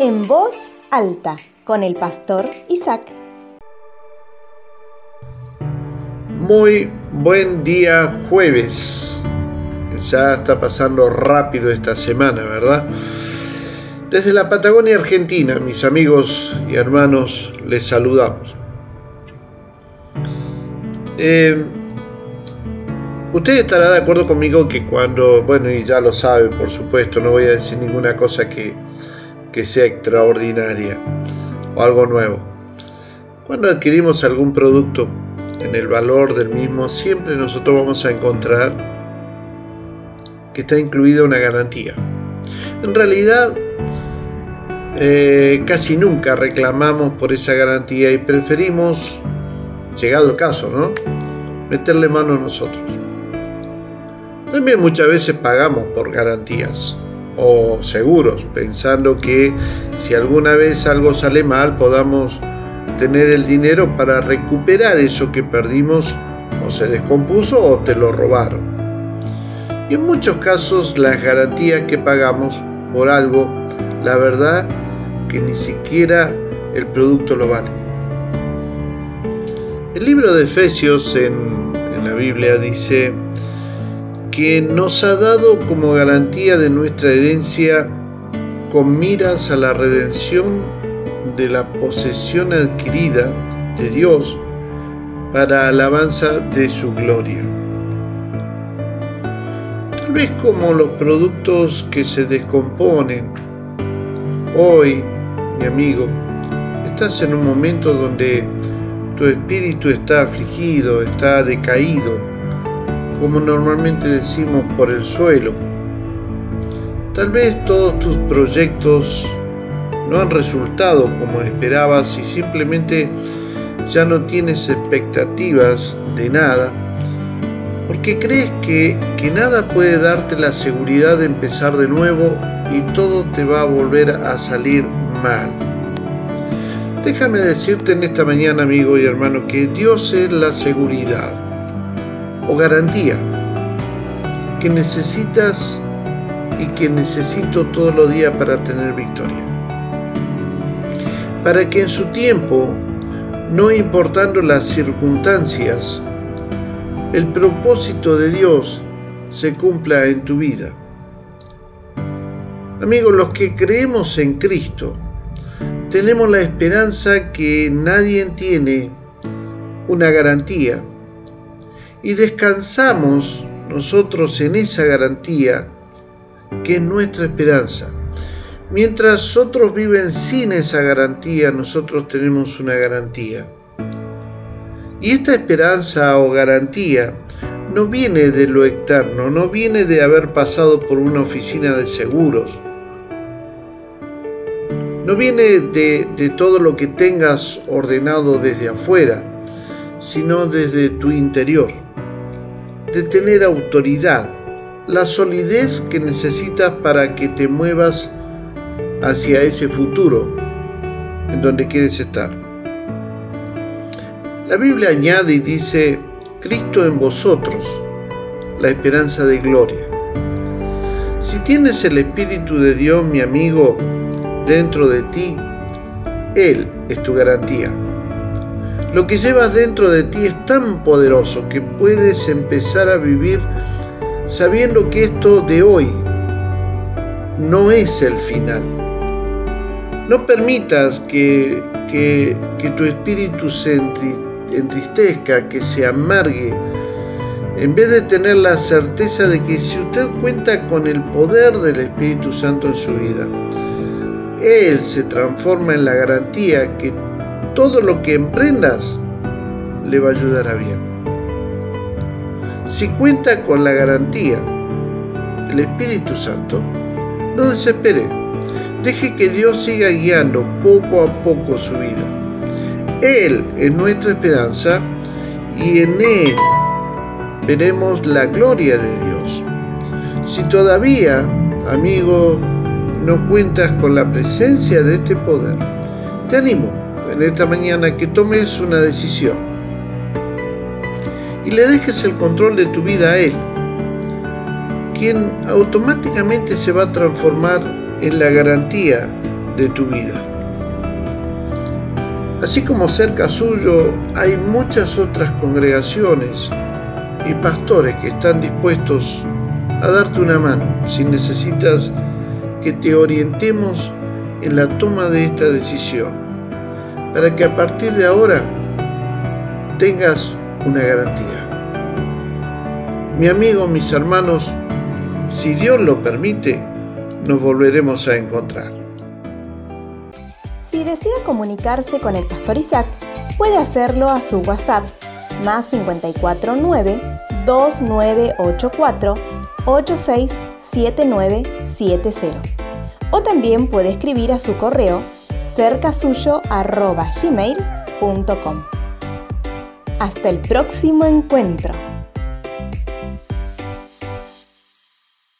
En voz alta con el pastor Isaac. Muy buen día jueves. Ya está pasando rápido esta semana, ¿verdad? Desde la Patagonia Argentina, mis amigos y hermanos, les saludamos. Eh, usted estará de acuerdo conmigo que cuando, bueno, y ya lo sabe, por supuesto, no voy a decir ninguna cosa que, que sea extraordinaria o algo nuevo. Cuando adquirimos algún producto en el valor del mismo, siempre nosotros vamos a encontrar que está incluida una garantía. En realidad, eh, casi nunca reclamamos por esa garantía y preferimos, llegado el caso, ¿no? meterle mano a nosotros. También muchas veces pagamos por garantías o seguros, pensando que si alguna vez algo sale mal podamos tener el dinero para recuperar eso que perdimos o se descompuso o te lo robaron. Y en muchos casos las garantías que pagamos por algo, la verdad que ni siquiera el producto lo vale. El libro de Efesios en, en la Biblia dice que nos ha dado como garantía de nuestra herencia con miras a la redención de la posesión adquirida de Dios para alabanza de su gloria. Tal vez como los productos que se descomponen, hoy, mi amigo, estás en un momento donde tu espíritu está afligido, está decaído, como normalmente decimos por el suelo. Tal vez todos tus proyectos no han resultado como esperabas y simplemente ya no tienes expectativas de nada, porque crees que, que nada puede darte la seguridad de empezar de nuevo y todo te va a volver a salir mal. Déjame decirte en esta mañana, amigo y hermano, que Dios es la seguridad o garantía que necesitas y que necesito todos los días para tener victoria para que en su tiempo, no importando las circunstancias, el propósito de Dios se cumpla en tu vida. Amigos, los que creemos en Cristo, tenemos la esperanza que nadie tiene una garantía y descansamos nosotros en esa garantía que es nuestra esperanza. Mientras otros viven sin esa garantía, nosotros tenemos una garantía. Y esta esperanza o garantía no viene de lo externo, no viene de haber pasado por una oficina de seguros, no viene de, de todo lo que tengas ordenado desde afuera, sino desde tu interior, de tener autoridad, la solidez que necesitas para que te muevas hacia ese futuro en donde quieres estar. La Biblia añade y dice, Cristo en vosotros, la esperanza de gloria. Si tienes el Espíritu de Dios, mi amigo, dentro de ti, Él es tu garantía. Lo que llevas dentro de ti es tan poderoso que puedes empezar a vivir sabiendo que esto de hoy no es el final. No permitas que, tu espíritu se entristezca, que se amargue, en vez de tener la certeza de que si usted cuenta con el poder del Espíritu Santo en su vida, Él se transforma en la garantía que todo lo que emprendas le va a ayudar a bien. Si cuenta con la garantía del Espíritu Santo, no desespere Deje que Dios siga guiando poco a poco su vida. Él es nuestra esperanza y en Él veremos la gloria de Dios. Si todavía, amigo, no cuentas con la presencia de este poder, te animo en esta mañana que tomes una decisión y le dejes el control de tu vida a Él, quien automáticamente se va a transformar en la garantía de tu vida. Así como cerca suyo hay muchas otras congregaciones y pastores que están dispuestos a darte una mano si necesitas que te orientemos en la toma de esta decisión, para que a partir de ahora tengas una garantía. Mi amigo, mis hermanos, si Dios lo permite, nos volveremos a encontrar. Si desea comunicarse con el pastor Isaac, puede hacerlo a su WhatsApp más 549 2984 867970 o también puede escribir a su correo cercasuyo.gmail.com Hasta el próximo encuentro.